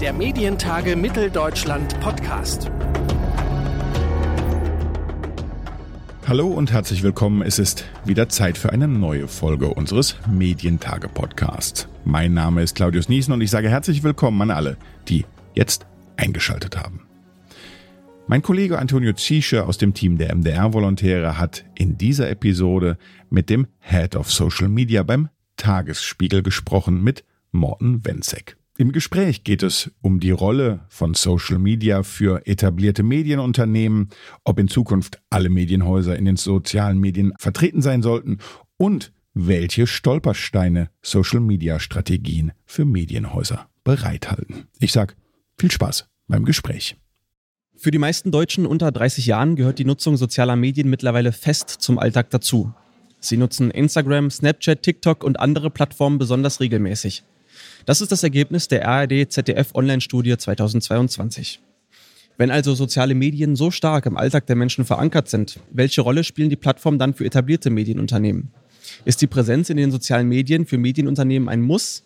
der Medientage Mitteldeutschland Podcast. Hallo und herzlich willkommen. Es ist wieder Zeit für eine neue Folge unseres Medientage Podcasts. Mein Name ist Claudius Niesen und ich sage herzlich willkommen an alle, die jetzt eingeschaltet haben. Mein Kollege Antonio Zische aus dem Team der MDR-Volontäre hat in dieser Episode mit dem Head of Social Media beim Tagesspiegel gesprochen, mit Morten Wenzek. Im Gespräch geht es um die Rolle von Social Media für etablierte Medienunternehmen, ob in Zukunft alle Medienhäuser in den sozialen Medien vertreten sein sollten und welche Stolpersteine Social Media Strategien für Medienhäuser bereithalten. Ich sag viel Spaß beim Gespräch. Für die meisten Deutschen unter 30 Jahren gehört die Nutzung sozialer Medien mittlerweile fest zum Alltag dazu. Sie nutzen Instagram, Snapchat, TikTok und andere Plattformen besonders regelmäßig. Das ist das Ergebnis der ARD-ZDF-Online-Studie 2022. Wenn also soziale Medien so stark im Alltag der Menschen verankert sind, welche Rolle spielen die Plattformen dann für etablierte Medienunternehmen? Ist die Präsenz in den sozialen Medien für Medienunternehmen ein Muss?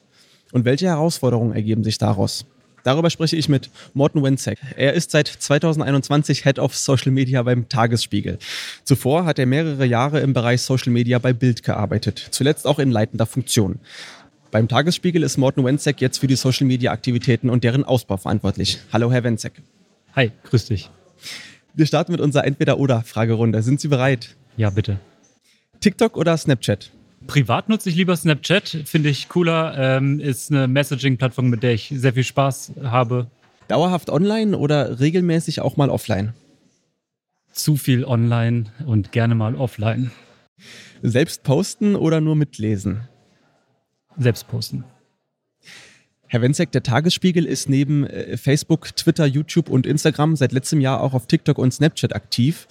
Und welche Herausforderungen ergeben sich daraus? Darüber spreche ich mit Morten Wenzek. Er ist seit 2021 Head of Social Media beim Tagesspiegel. Zuvor hat er mehrere Jahre im Bereich Social Media bei Bild gearbeitet, zuletzt auch in leitender Funktion. Beim Tagesspiegel ist Morten Wenzek jetzt für die Social Media Aktivitäten und deren Ausbau verantwortlich. Hallo, Herr Wenzek. Hi, grüß dich. Wir starten mit unserer Entweder-Oder-Fragerunde. Sind Sie bereit? Ja, bitte. TikTok oder Snapchat? Privat nutze ich lieber Snapchat, finde ich cooler. Ähm, ist eine Messaging-Plattform, mit der ich sehr viel Spaß habe. Dauerhaft online oder regelmäßig auch mal offline? Zu viel online und gerne mal offline. Selbst posten oder nur mitlesen? Selbst posten. Herr Wenzek, der Tagesspiegel ist neben äh, Facebook, Twitter, YouTube und Instagram seit letztem Jahr auch auf TikTok und Snapchat aktiv.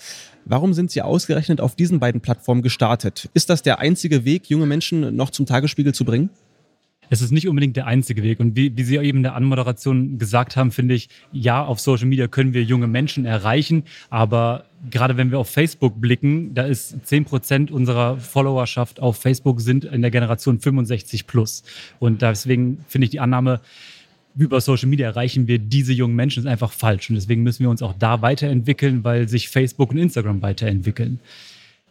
Warum sind Sie ausgerechnet auf diesen beiden Plattformen gestartet? Ist das der einzige Weg, junge Menschen noch zum Tagesspiegel zu bringen? Es ist nicht unbedingt der einzige Weg. Und wie, wie Sie eben in der Anmoderation gesagt haben, finde ich, ja, auf Social Media können wir junge Menschen erreichen, aber gerade wenn wir auf Facebook blicken, da ist 10 Prozent unserer Followerschaft auf Facebook sind in der Generation 65 plus. Und deswegen finde ich die Annahme, über Social Media erreichen wir diese jungen Menschen, ist einfach falsch. Und deswegen müssen wir uns auch da weiterentwickeln, weil sich Facebook und Instagram weiterentwickeln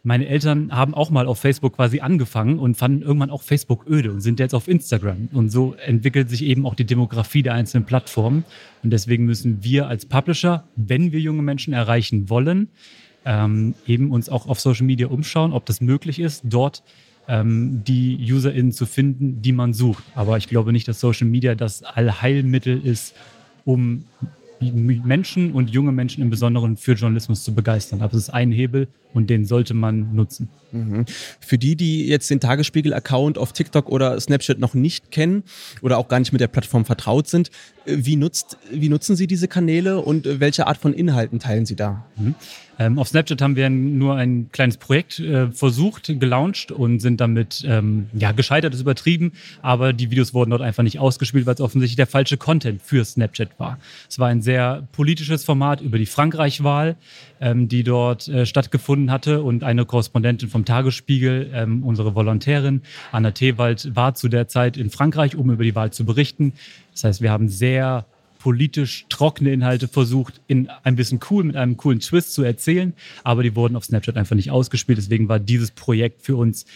meine Eltern haben auch mal auf Facebook quasi angefangen und fanden irgendwann auch Facebook öde und sind jetzt auf Instagram. Und so entwickelt sich eben auch die Demografie der einzelnen Plattformen. Und deswegen müssen wir als Publisher, wenn wir junge Menschen erreichen wollen, ähm, eben uns auch auf Social Media umschauen, ob das möglich ist, dort ähm, die UserInnen zu finden, die man sucht. Aber ich glaube nicht, dass Social Media das Allheilmittel ist, um Menschen und junge Menschen im Besonderen für Journalismus zu begeistern. Aber es ist ein Hebel und den sollte man nutzen. Mhm. Für die, die jetzt den Tagesspiegel-Account auf TikTok oder Snapchat noch nicht kennen oder auch gar nicht mit der Plattform vertraut sind, äh, wie, nutzt, wie nutzen Sie diese Kanäle und äh, welche Art von Inhalten teilen Sie da? Mhm. Ähm, auf Snapchat haben wir nur ein kleines Projekt äh, versucht, gelauncht und sind damit ähm, ja, gescheitert, ist übertrieben, aber die Videos wurden dort einfach nicht ausgespielt, weil es offensichtlich der falsche Content für Snapchat war. Es war ein sehr politisches Format über die Frankreich-Wahl, ähm, die dort äh, stattgefunden hatte und eine Korrespondentin vom Tagesspiegel, ähm, unsere Volontärin Anna Thewald, war zu der Zeit in Frankreich, um über die Wahl zu berichten. Das heißt, wir haben sehr politisch trockene Inhalte versucht, in ein bisschen cool, mit einem coolen Twist zu erzählen, aber die wurden auf Snapchat einfach nicht ausgespielt. Deswegen war dieses Projekt für uns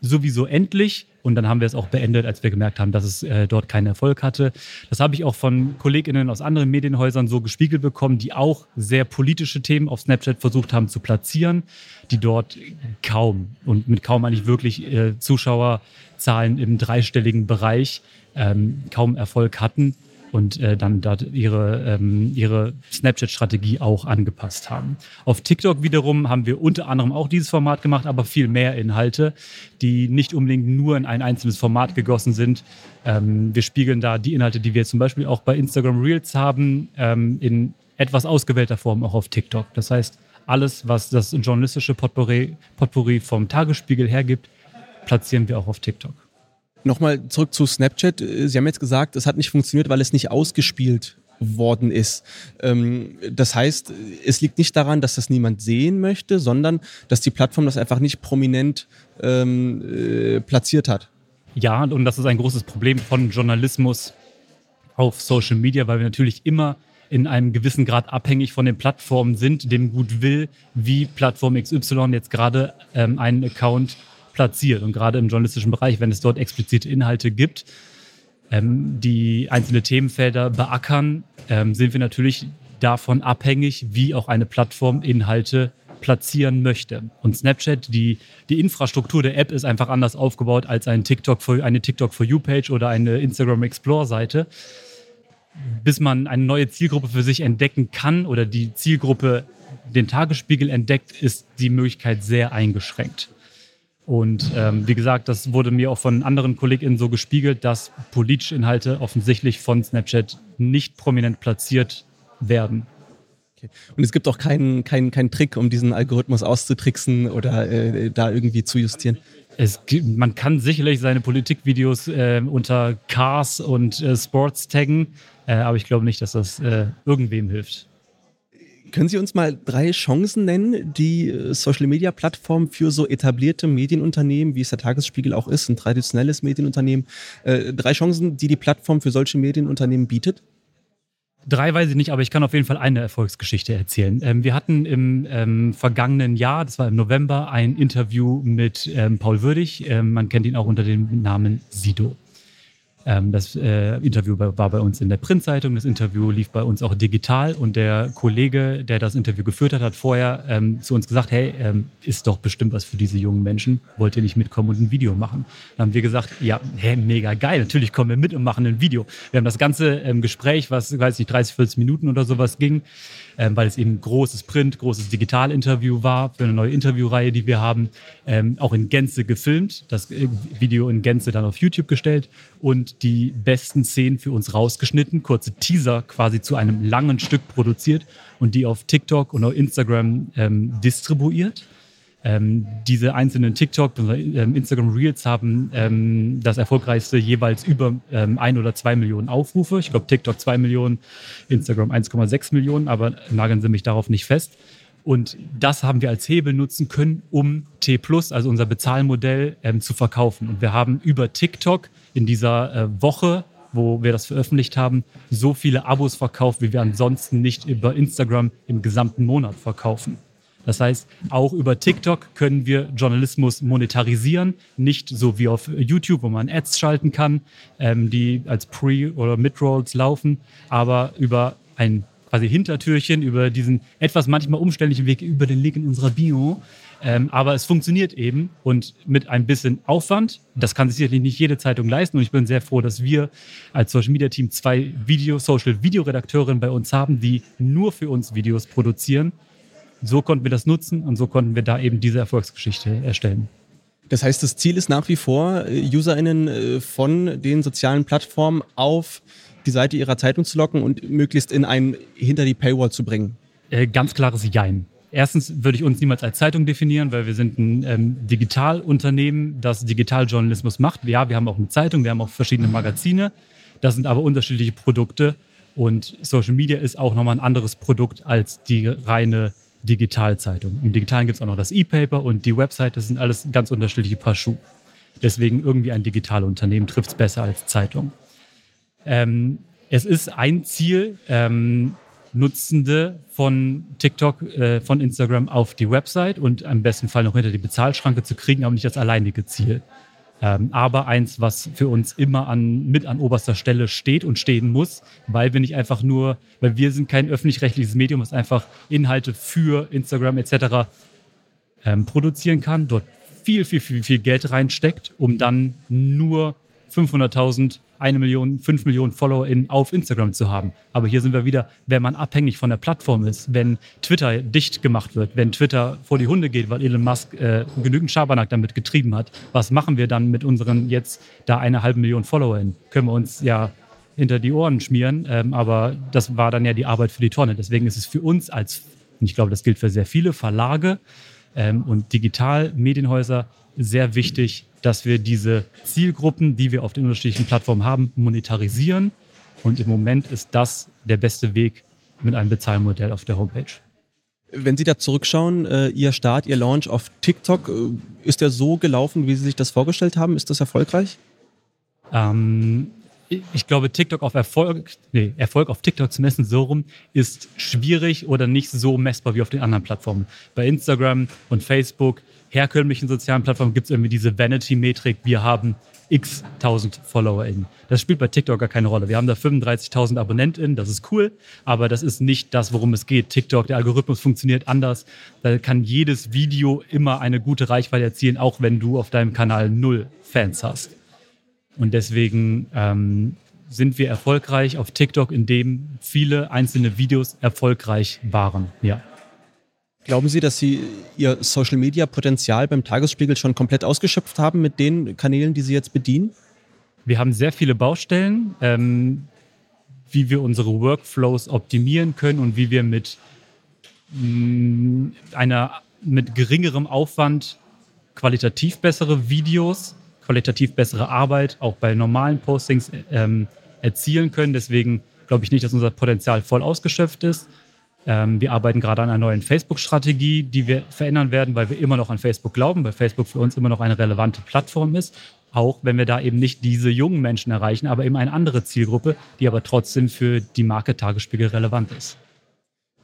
sowieso endlich. Und dann haben wir es auch beendet, als wir gemerkt haben, dass es äh, dort keinen Erfolg hatte. Das habe ich auch von KollegInnen aus anderen Medienhäusern so gespiegelt bekommen, die auch sehr politische Themen auf Snapchat versucht haben zu platzieren, die dort kaum und mit kaum eigentlich wirklich äh, Zuschauerzahlen im dreistelligen Bereich ähm, kaum Erfolg hatten und äh, dann dort ihre, ähm, ihre Snapchat-Strategie auch angepasst haben. Auf TikTok wiederum haben wir unter anderem auch dieses Format gemacht, aber viel mehr Inhalte, die nicht unbedingt nur in ein einzelnes Format gegossen sind. Ähm, wir spiegeln da die Inhalte, die wir zum Beispiel auch bei Instagram Reels haben, ähm, in etwas ausgewählter Form auch auf TikTok. Das heißt, alles, was das journalistische Potpourri, Potpourri vom Tagesspiegel hergibt, platzieren wir auch auf TikTok. Nochmal zurück zu Snapchat. Sie haben jetzt gesagt, es hat nicht funktioniert, weil es nicht ausgespielt worden ist. Ähm, das heißt, es liegt nicht daran, dass das niemand sehen möchte, sondern dass die Plattform das einfach nicht prominent ähm, äh, platziert hat. Ja, und das ist ein großes Problem von Journalismus auf Social Media, weil wir natürlich immer in einem gewissen Grad abhängig von den Plattformen sind, dem gut will, wie Plattform XY jetzt gerade ähm, einen Account platziert. Und gerade im journalistischen Bereich, wenn es dort explizite Inhalte gibt, ähm, die einzelne Themenfelder beackern, ähm, sind wir natürlich davon abhängig, wie auch eine Plattform Inhalte platzieren möchte. Und Snapchat, die, die Infrastruktur der App ist einfach anders aufgebaut als ein TikTok für, eine TikTok for You Page oder eine Instagram Explore Seite bis man eine neue Zielgruppe für sich entdecken kann oder die Zielgruppe den Tagesspiegel entdeckt, ist die Möglichkeit sehr eingeschränkt. Und ähm, wie gesagt, das wurde mir auch von anderen KollegInnen so gespiegelt, dass politische Inhalte offensichtlich von Snapchat nicht prominent platziert werden. Okay. Und es gibt auch keinen keinen keinen Trick, um diesen Algorithmus auszutricksen oder äh, da irgendwie zu justieren. Es, man kann sicherlich seine Politikvideos äh, unter Cars und äh, Sports taggen, äh, aber ich glaube nicht, dass das äh, irgendwem hilft. Können Sie uns mal drei Chancen nennen, die äh, Social Media Plattform für so etablierte Medienunternehmen, wie es der Tagesspiegel auch ist, ein traditionelles Medienunternehmen, äh, drei Chancen, die die Plattform für solche Medienunternehmen bietet? Drei weiß ich nicht, aber ich kann auf jeden Fall eine Erfolgsgeschichte erzählen. Ähm, wir hatten im ähm, vergangenen Jahr, das war im November, ein Interview mit ähm, Paul Würdig. Ähm, man kennt ihn auch unter dem Namen Sido. Ähm, das äh, Interview war bei uns in der Printzeitung, das Interview lief bei uns auch digital und der Kollege, der das Interview geführt hat, hat vorher ähm, zu uns gesagt, hey, ähm, ist doch bestimmt was für diese jungen Menschen, wollt ihr nicht mitkommen und ein Video machen? Dann haben wir gesagt, ja, hey, mega geil, natürlich kommen wir mit und machen ein Video. Wir haben das ganze ähm, Gespräch, was, weiß nicht, 30, 40 Minuten oder sowas ging, ähm, weil es eben großes Print, großes Digital-Interview war für eine neue Interviewreihe, die wir haben, ähm, auch in Gänze gefilmt, das äh, Video in Gänze dann auf YouTube gestellt und die besten Szenen für uns rausgeschnitten, kurze Teaser quasi zu einem langen Stück produziert und die auf TikTok und auf Instagram ähm, distribuiert. Ähm, diese einzelnen TikTok ähm, Instagram Reels haben ähm, das erfolgreichste jeweils über ähm, ein oder zwei Millionen Aufrufe. Ich glaube, TikTok zwei Millionen, Instagram 1,6 Millionen, aber nageln Sie mich darauf nicht fest. Und das haben wir als Hebel nutzen können, um T also unser Bezahlmodell, ähm, zu verkaufen. Und wir haben über TikTok in dieser äh, Woche, wo wir das veröffentlicht haben, so viele Abos verkauft, wie wir ansonsten nicht über Instagram im gesamten Monat verkaufen. Das heißt, auch über TikTok können wir Journalismus monetarisieren, nicht so wie auf YouTube, wo man Ads schalten kann, ähm, die als Pre- oder Mid-Rolls laufen, aber über ein quasi Hintertürchen, über diesen etwas manchmal umständlichen Weg, über den Link in unserer Bio. Ähm, aber es funktioniert eben und mit ein bisschen Aufwand. Das kann sich sicherlich nicht jede Zeitung leisten. Und ich bin sehr froh, dass wir als Social Media Team zwei Video, Social Video Redakteurinnen bei uns haben, die nur für uns Videos produzieren so konnten wir das nutzen und so konnten wir da eben diese Erfolgsgeschichte erstellen. Das heißt, das Ziel ist nach wie vor, äh, UserInnen äh, von den sozialen Plattformen auf die Seite ihrer Zeitung zu locken und möglichst in ein hinter die Paywall zu bringen. Äh, ganz klares Jein. Erstens würde ich uns niemals als Zeitung definieren, weil wir sind ein ähm, Digitalunternehmen, das Digitaljournalismus macht. Ja, wir haben auch eine Zeitung, wir haben auch verschiedene Magazine. Das sind aber unterschiedliche Produkte. Und Social Media ist auch nochmal ein anderes Produkt als die reine Digitalzeitung. Im Digitalen gibt es auch noch das E-Paper und die Website, das sind alles ganz unterschiedliche Paar Schuhe. Deswegen irgendwie ein Digitalunternehmen trifft es besser als Zeitung. Ähm, es ist ein Ziel, ähm, Nutzende von TikTok, äh, von Instagram auf die Website und im besten Fall noch hinter die Bezahlschranke zu kriegen, aber nicht das alleinige Ziel. Ähm, aber eins, was für uns immer an, mit an oberster Stelle steht und stehen muss, weil wir nicht einfach nur, weil wir sind kein öffentlich-rechtliches Medium, was einfach Inhalte für Instagram etc. Ähm, produzieren kann, dort viel, viel, viel, viel Geld reinsteckt, um dann nur 500.000 eine Million, fünf Millionen FollowerInnen auf Instagram zu haben. Aber hier sind wir wieder, wenn man abhängig von der Plattform ist, wenn Twitter dicht gemacht wird, wenn Twitter vor die Hunde geht, weil Elon Musk äh, genügend Schabernack damit getrieben hat, was machen wir dann mit unseren jetzt da eine halbe Million FollowerInnen? Können wir uns ja hinter die Ohren schmieren, ähm, aber das war dann ja die Arbeit für die Tonne. Deswegen ist es für uns als, und ich glaube, das gilt für sehr viele Verlage ähm, und Digital-Medienhäuser sehr wichtig, dass wir diese Zielgruppen, die wir auf den unterschiedlichen Plattformen haben, monetarisieren. Und im Moment ist das der beste Weg mit einem Bezahlmodell auf der Homepage. Wenn Sie da zurückschauen, äh, Ihr Start, Ihr Launch auf TikTok, äh, ist der so gelaufen, wie Sie sich das vorgestellt haben? Ist das erfolgreich? Ähm, ich glaube, TikTok auf Erfolg, nee, Erfolg auf TikTok zu messen, so rum, ist schwierig oder nicht so messbar wie auf den anderen Plattformen. Bei Instagram und Facebook, herkömmlichen sozialen Plattformen, gibt es irgendwie diese Vanity-Metrik. Wir haben x tausend FollowerInnen. Das spielt bei TikTok gar keine Rolle. Wir haben da 35.000 AbonnentInnen, das ist cool, aber das ist nicht das, worum es geht. TikTok, der Algorithmus funktioniert anders. Da kann jedes Video immer eine gute Reichweite erzielen, auch wenn du auf deinem Kanal null Fans hast. Und deswegen ähm, sind wir erfolgreich auf TikTok, indem viele einzelne Videos erfolgreich waren. Ja. Glauben Sie, dass Sie Ihr Social-Media-Potenzial beim Tagesspiegel schon komplett ausgeschöpft haben mit den Kanälen, die Sie jetzt bedienen? Wir haben sehr viele Baustellen, ähm, wie wir unsere Workflows optimieren können und wie wir mit mh, mm, einer mit geringerem Aufwand qualitativ bessere Videos, qualitativ bessere Arbeit auch bei normalen Postings ähm, erzielen können. Deswegen glaube ich nicht, dass unser Potenzial voll ausgeschöpft ist. Ähm, wir arbeiten gerade an einer neuen Facebook-Strategie, die wir verändern werden, weil wir immer noch an Facebook glauben, weil Facebook für uns immer noch eine relevante Plattform ist. Auch wenn wir da eben nicht diese jungen Menschen erreichen, aber eben eine andere Zielgruppe, die aber trotzdem für die Marke Tagesspiegel relevant ist.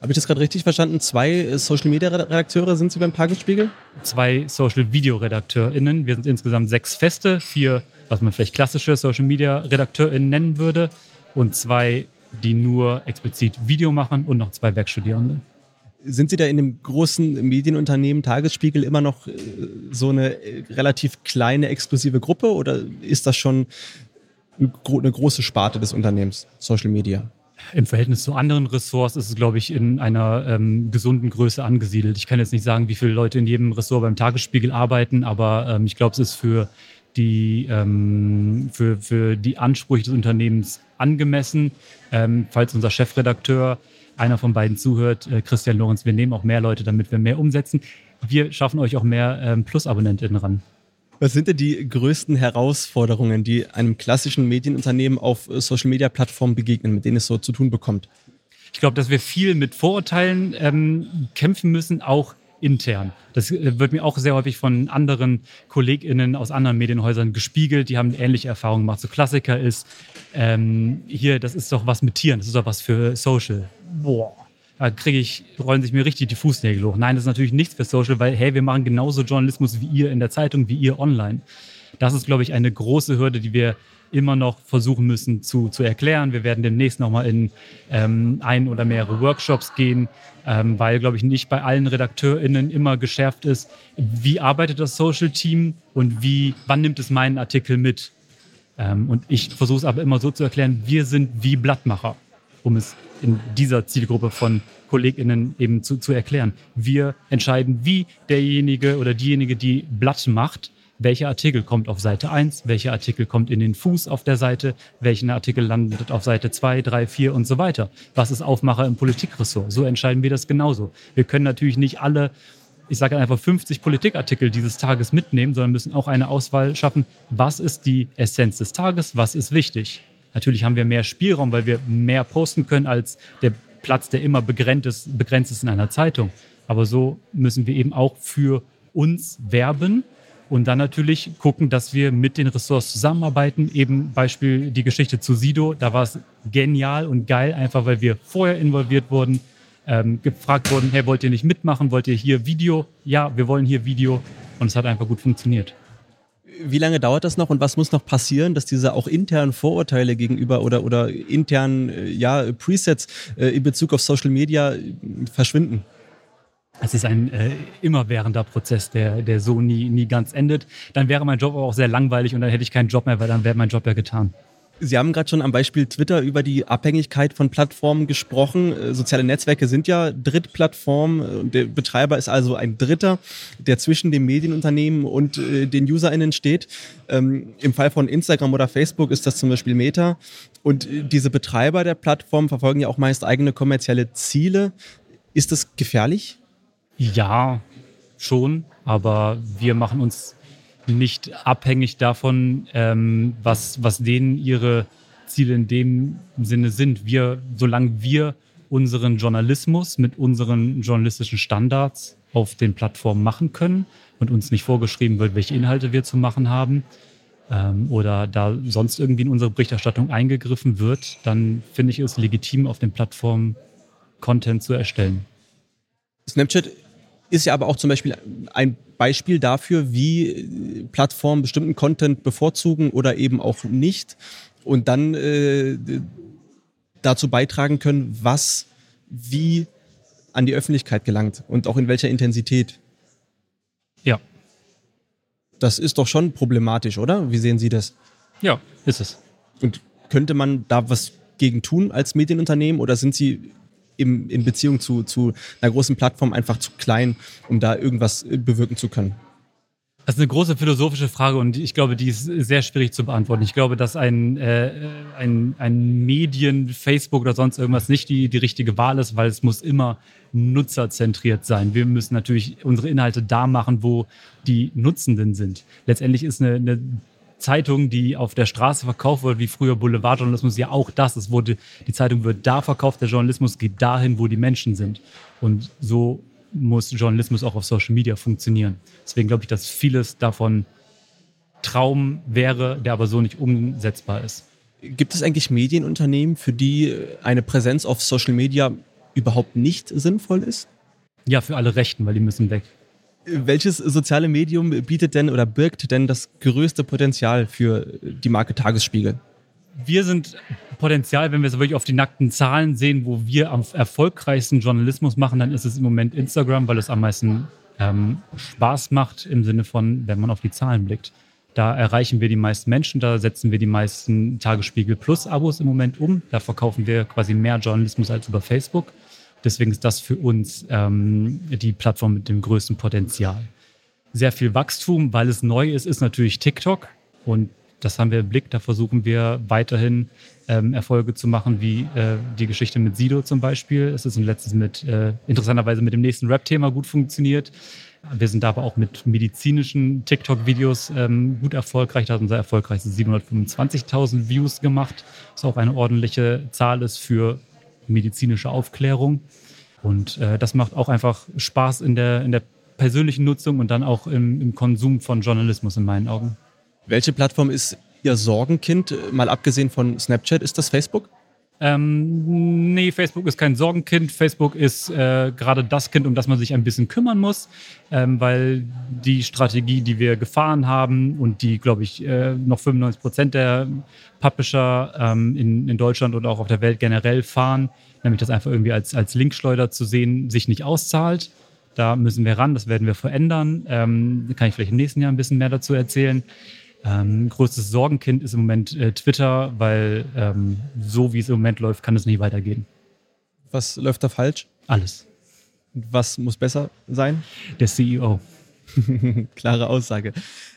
Habe ich das gerade richtig verstanden? Zwei Social Media Redakteure sind Sie beim Tagesspiegel? Zwei Social Video RedakteurInnen. Wir sind insgesamt sechs Feste, vier, was man vielleicht klassische Social Media RedakteurInnen nennen würde, und zwei die nur explizit Video machen und noch zwei Werkstudierende. Sind Sie da in dem großen Medienunternehmen Tagesspiegel immer noch äh, so eine äh, relativ kleine, exklusive Gruppe oder ist das schon eine große Sparte des Unternehmens, Social Media? Im Verhältnis zu anderen Ressorts ist es, glaube ich, in einer ähm, gesunden Größe angesiedelt. Ich kann jetzt nicht sagen, wie viele Leute in jedem Ressort beim Tagesspiegel arbeiten, aber ähm, ich glaube, es ist für die, ähm, für, für die Ansprüche des Unternehmens angemessen. Ähm, falls unser Chefredakteur, einer von beiden zuhört, äh, Christian Lorenz, wir nehmen auch mehr Leute, damit wir mehr umsetzen. Wir schaffen euch auch mehr ähm, Plus-AbonnentInnen ran. Was sind denn die größten Herausforderungen, die einem klassischen Medienunternehmen auf äh, Social-Media-Plattformen begegnen, mit denen es so zu tun bekommt? Ich glaube, dass wir viel mit Vorurteilen ähm, kämpfen müssen, auch intern. Das äh, wird mir auch sehr häufig von anderen KollegInnen aus anderen Medienhäusern gespiegelt. Die haben ähnliche Erfahrungen gemacht. So Klassiker ist, ähm, hier, das ist doch was mit Tieren, das ist doch was für Social. Boah. Da kriege ich, rollen sich mir richtig die Fußnägel hoch. Nein, das ist natürlich nichts für Social, weil, hey, wir machen genauso Journalismus wie ihr in der Zeitung, wie ihr online. Das ist, glaube ich, eine große Hürde, die wir immer noch versuchen müssen zu, zu erklären. Wir werden demnächst nochmal in ähm, ein oder mehrere Workshops gehen, ähm, weil, glaube ich, nicht bei allen RedakteurInnen immer geschärft ist, wie arbeitet das Social Team und wie, wann nimmt es meinen Artikel mit? Ähm, und ich versuche es aber immer so zu erklären, wir sind wie Blattmacher, um es in dieser Zielgruppe von KollegInnen eben zu, zu erklären. Wir entscheiden, wie derjenige oder diejenige, die Blatt macht, welcher Artikel kommt auf Seite 1, welcher Artikel kommt in den Fuß auf der Seite, welchen Artikel landet auf Seite 2, 3, 4 und so weiter. Was ist Aufmacher im Politikressort? So entscheiden wir das genauso. Wir können natürlich nicht alle, ich sage einfach 50 Politikartikel dieses Tages mitnehmen, sondern müssen auch eine Auswahl schaffen. Was ist die Essenz des Tages? Was ist wichtig? Natürlich haben wir mehr Spielraum, weil wir mehr posten können als der Platz, der immer begrenzt ist, begrenzt ist in einer Zeitung. Aber so müssen wir eben auch für uns werben und dann natürlich gucken, dass wir mit den Ressorts zusammenarbeiten. Eben Beispiel die Geschichte zu Sido. Da war es genial und geil, einfach weil wir vorher involviert wurden, ähm, gefragt wurden, hey, wollt ihr nicht mitmachen? Wollt ihr hier Video? Ja, wir wollen hier Video. Und es hat einfach gut funktioniert. Wie lange dauert das noch und was muss noch passieren, dass diese auch internen Vorurteile gegenüber oder, oder internen äh, ja, Presets äh, in Bezug auf Social Media äh, verschwinden? Es ist ein äh, immerwährender Prozess, der, der so nie, nie ganz endet. Dann wäre mein Job aber auch sehr langweilig und dann hätte ich keinen Job mehr, weil dann wäre mein Job ja getan. Sie haben gerade schon am Beispiel Twitter über die Abhängigkeit von Plattformen gesprochen. Äh, soziale Netzwerke sind ja Drittplattformen. Der Betreiber ist also ein Dritter, der zwischen dem Medienunternehmen und äh, den UserInnen steht. Ähm, Im Fall von Instagram oder Facebook ist das zum Beispiel Meta. Und äh, diese Betreiber der Plattform verfolgen ja auch meist eigene kommerzielle Ziele. Ist das gefährlich? Ja, schon, aber wir machen uns nicht abhängig davon, ähm, was, was denen ihre Ziele in dem Sinne sind. Wir, solange wir unseren Journalismus mit unseren journalistischen Standards auf den Plattformen machen können und uns nicht vorgeschrieben wird, welche Inhalte wir zu machen haben, ähm, oder da sonst irgendwie in unsere Berichterstattung eingegriffen wird, dann finde ich es legitim, auf den Plattformen Content zu erstellen. Snapchat ist ja aber auch zum Beispiel ein Beispiel dafür, wie Plattformen bestimmten Content bevorzugen oder eben auch nicht und dann äh, dazu beitragen können, was wie an die Öffentlichkeit gelangt und auch in welcher Intensität. Ja. Das ist doch schon problematisch, oder? Wie sehen Sie das? Ja, ist es. Und könnte man da was gegen tun als Medienunternehmen oder sind Sie im, in Beziehung zu, zu einer großen Plattform einfach zu klein, um da irgendwas bewirken zu können? Das ist eine große philosophische Frage und ich glaube, die ist sehr schwierig zu beantworten. Ich glaube, dass ein, äh, ein, ein Medien, Facebook oder sonst irgendwas nicht die, die richtige Wahl ist, weil es muss immer nutzerzentriert sein. Wir müssen natürlich unsere Inhalte da machen, wo die Nutzenden sind. Letztendlich ist eine, eine Zeitung, die auf der Straße verkauft wird, wie früher Boulevardjournalismus, ja auch das. Es wurde, die Zeitung wird da verkauft, der Journalismus geht dahin, wo die Menschen sind. Und so muss Journalismus auch auf Social Media funktionieren. Deswegen glaube ich, dass vieles davon Traum wäre, der aber so nicht umsetzbar ist. Gibt es eigentlich Medienunternehmen, für die eine Präsenz auf Social Media überhaupt nicht sinnvoll ist? Ja, für alle Rechten, weil die müssen weg. Welches soziale Medium bietet denn oder birgt denn das größte Potenzial für die Marke Tagesspiegel? wir sind Potenzial, wenn wir es wirklich auf die nackten Zahlen sehen, wo wir am erfolgreichsten Journalismus machen, dann ist es im Moment Instagram, weil es am meisten ähm, Spaß macht im Sinne von, wenn man auf die Zahlen blickt. Da erreichen wir die meisten Menschen, da setzen wir die meisten Tagesspiegel Plus Abos im Moment um. Da verkaufen wir quasi mehr Journalismus als über Facebook. Deswegen ist das für uns ähm, die Plattform mit dem größten Potenzial. Sehr viel Wachstum, weil es neu ist, ist natürlich TikTok. Und das haben wir im Blick. Da versuchen wir weiterhin ähm, Erfolge zu machen, wie äh, die Geschichte mit Sido zum Beispiel. Es ist letztes mit, äh, interessanterweise mit dem nächsten Rap-Thema gut funktioniert. Wir sind aber auch mit medizinischen TikTok-Videos ähm, gut erfolgreich. Da hat unser erfolgreichstes 725.000 Views gemacht, was auch eine ordentliche Zahl ist für medizinische Aufklärung. Und äh, das macht auch einfach Spaß in der, in der persönlichen Nutzung und dann auch im, im Konsum von Journalismus in meinen Augen. Welche Plattform ist Ihr Sorgenkind? Mal abgesehen von Snapchat, ist das Facebook? Ähm, nee, Facebook ist kein Sorgenkind. Facebook ist äh, gerade das Kind, um das man sich ein bisschen kümmern muss, ähm, weil die Strategie, die wir gefahren haben und die, glaube ich, äh, noch 95 Prozent der Publisher ähm, in, in Deutschland und auch auf der Welt generell fahren, nämlich das einfach irgendwie als, als Linkschleuder zu sehen, sich nicht auszahlt. Da müssen wir ran, das werden wir verändern. Ähm, kann ich vielleicht im nächsten Jahr ein bisschen mehr dazu erzählen. Ähm, größtes Sorgenkind ist im Moment äh, Twitter, weil ähm, so wie es im Moment läuft, kann es nicht weitergehen. Was läuft da falsch? Alles. Was muss besser sein? Der CEO. Klare Aussage.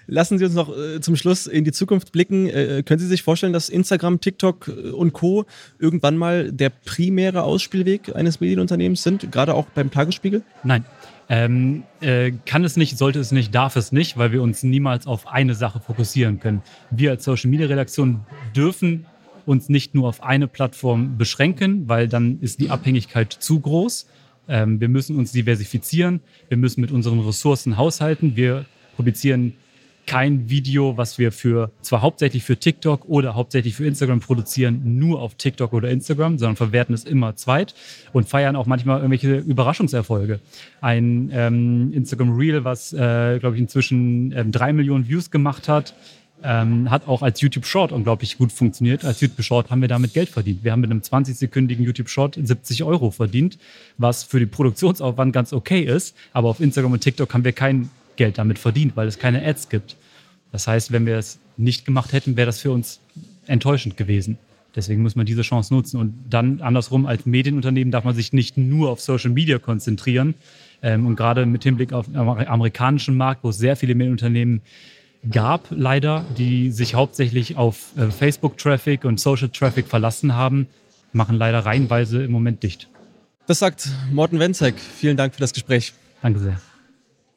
Lassen Sie uns noch äh, zum Schluss in die Zukunft blicken. Äh, können Sie sich vorstellen, dass Instagram, TikTok äh, und Co. irgendwann mal der primäre Ausspielweg eines Medienunternehmens sind, gerade auch beim Tagesspiegel? Nein. Ähm, äh, kann es nicht, sollte es nicht, darf es nicht, weil wir uns niemals auf eine Sache fokussieren können. Wir als Social Media Redaktion dürfen uns nicht nur auf eine Plattform beschränken, weil dann ist die Abhängigkeit zu groß. Ähm, wir müssen uns diversifizieren, wir müssen mit unseren Ressourcen haushalten. Wir publizieren kein Video, was wir für zwar hauptsächlich für TikTok oder hauptsächlich für Instagram produzieren, nur auf TikTok oder Instagram, sondern verwerten es immer zweit und feiern auch manchmal irgendwelche Überraschungserfolge. Ein ähm, Instagram Reel, was äh, glaube ich inzwischen ähm, drei Millionen Views gemacht hat, ähm, hat auch als YouTube Short unglaublich gut funktioniert. Als YouTube Short haben wir damit Geld verdient. Wir haben mit einem 20-sekündigen YouTube Short 70 Euro verdient, was für den Produktionsaufwand ganz okay ist. Aber auf Instagram und TikTok haben wir kein Geld damit verdient, weil es keine Ads gibt. Das heißt, wenn wir es nicht gemacht hätten, wäre das für uns enttäuschend gewesen. Deswegen muss man diese Chance nutzen. Und dann andersrum, als Medienunternehmen darf man sich nicht nur auf Social Media konzentrieren. Ähm, und gerade mit Hinblick auf den amerikanischen Markt, wo sehr viele Medienunternehmen gab, leider, die sich hauptsächlich auf äh, Facebook-Traffic und Social-Traffic verlassen haben, machen leider reihenweise im Moment dicht. Das sagt Morten Wenzek. Vielen Dank für das Gespräch. Danke sehr.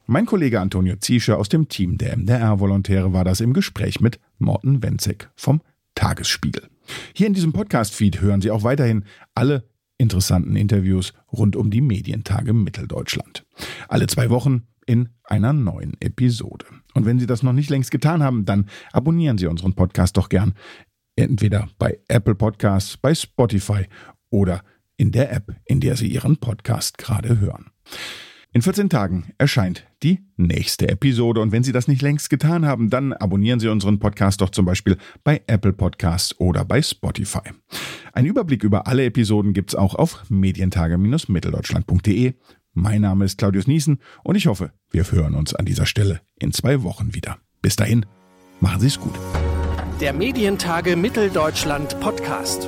Mein Kollege Antonio Ziesche aus dem Team der MDR-Volontäre war das im Gespräch mit Morten Wenzek vom Tagesspiegel. Hier in diesem Podcast-Feed hören Sie auch weiterhin alle interessanten Interviews rund um die Medientage Mitteldeutschland. Alle zwei Wochen in einer neuen Episode. Und wenn Sie das noch nicht längst getan haben, dann abonnieren Sie unseren Podcast doch gern. Entweder bei Apple Podcasts, bei Spotify oder in der App, in der Sie Ihren Podcast gerade hören. In 14 Tagen erscheint die nächste Episode und wenn Sie das nicht längst getan haben, dann abonnieren Sie unseren Podcast doch zum Beispiel bei Apple Podcasts oder bei Spotify. Ein Überblick über alle Episoden gibt's auch auf medientage-mitteldeutschland.de. Mein Name ist Claudius Niesen und ich hoffe, wir hören uns an dieser Stelle in zwei Wochen wieder. Bis dahin, machen Sie es gut. Der Medientage Mitteldeutschland Podcast.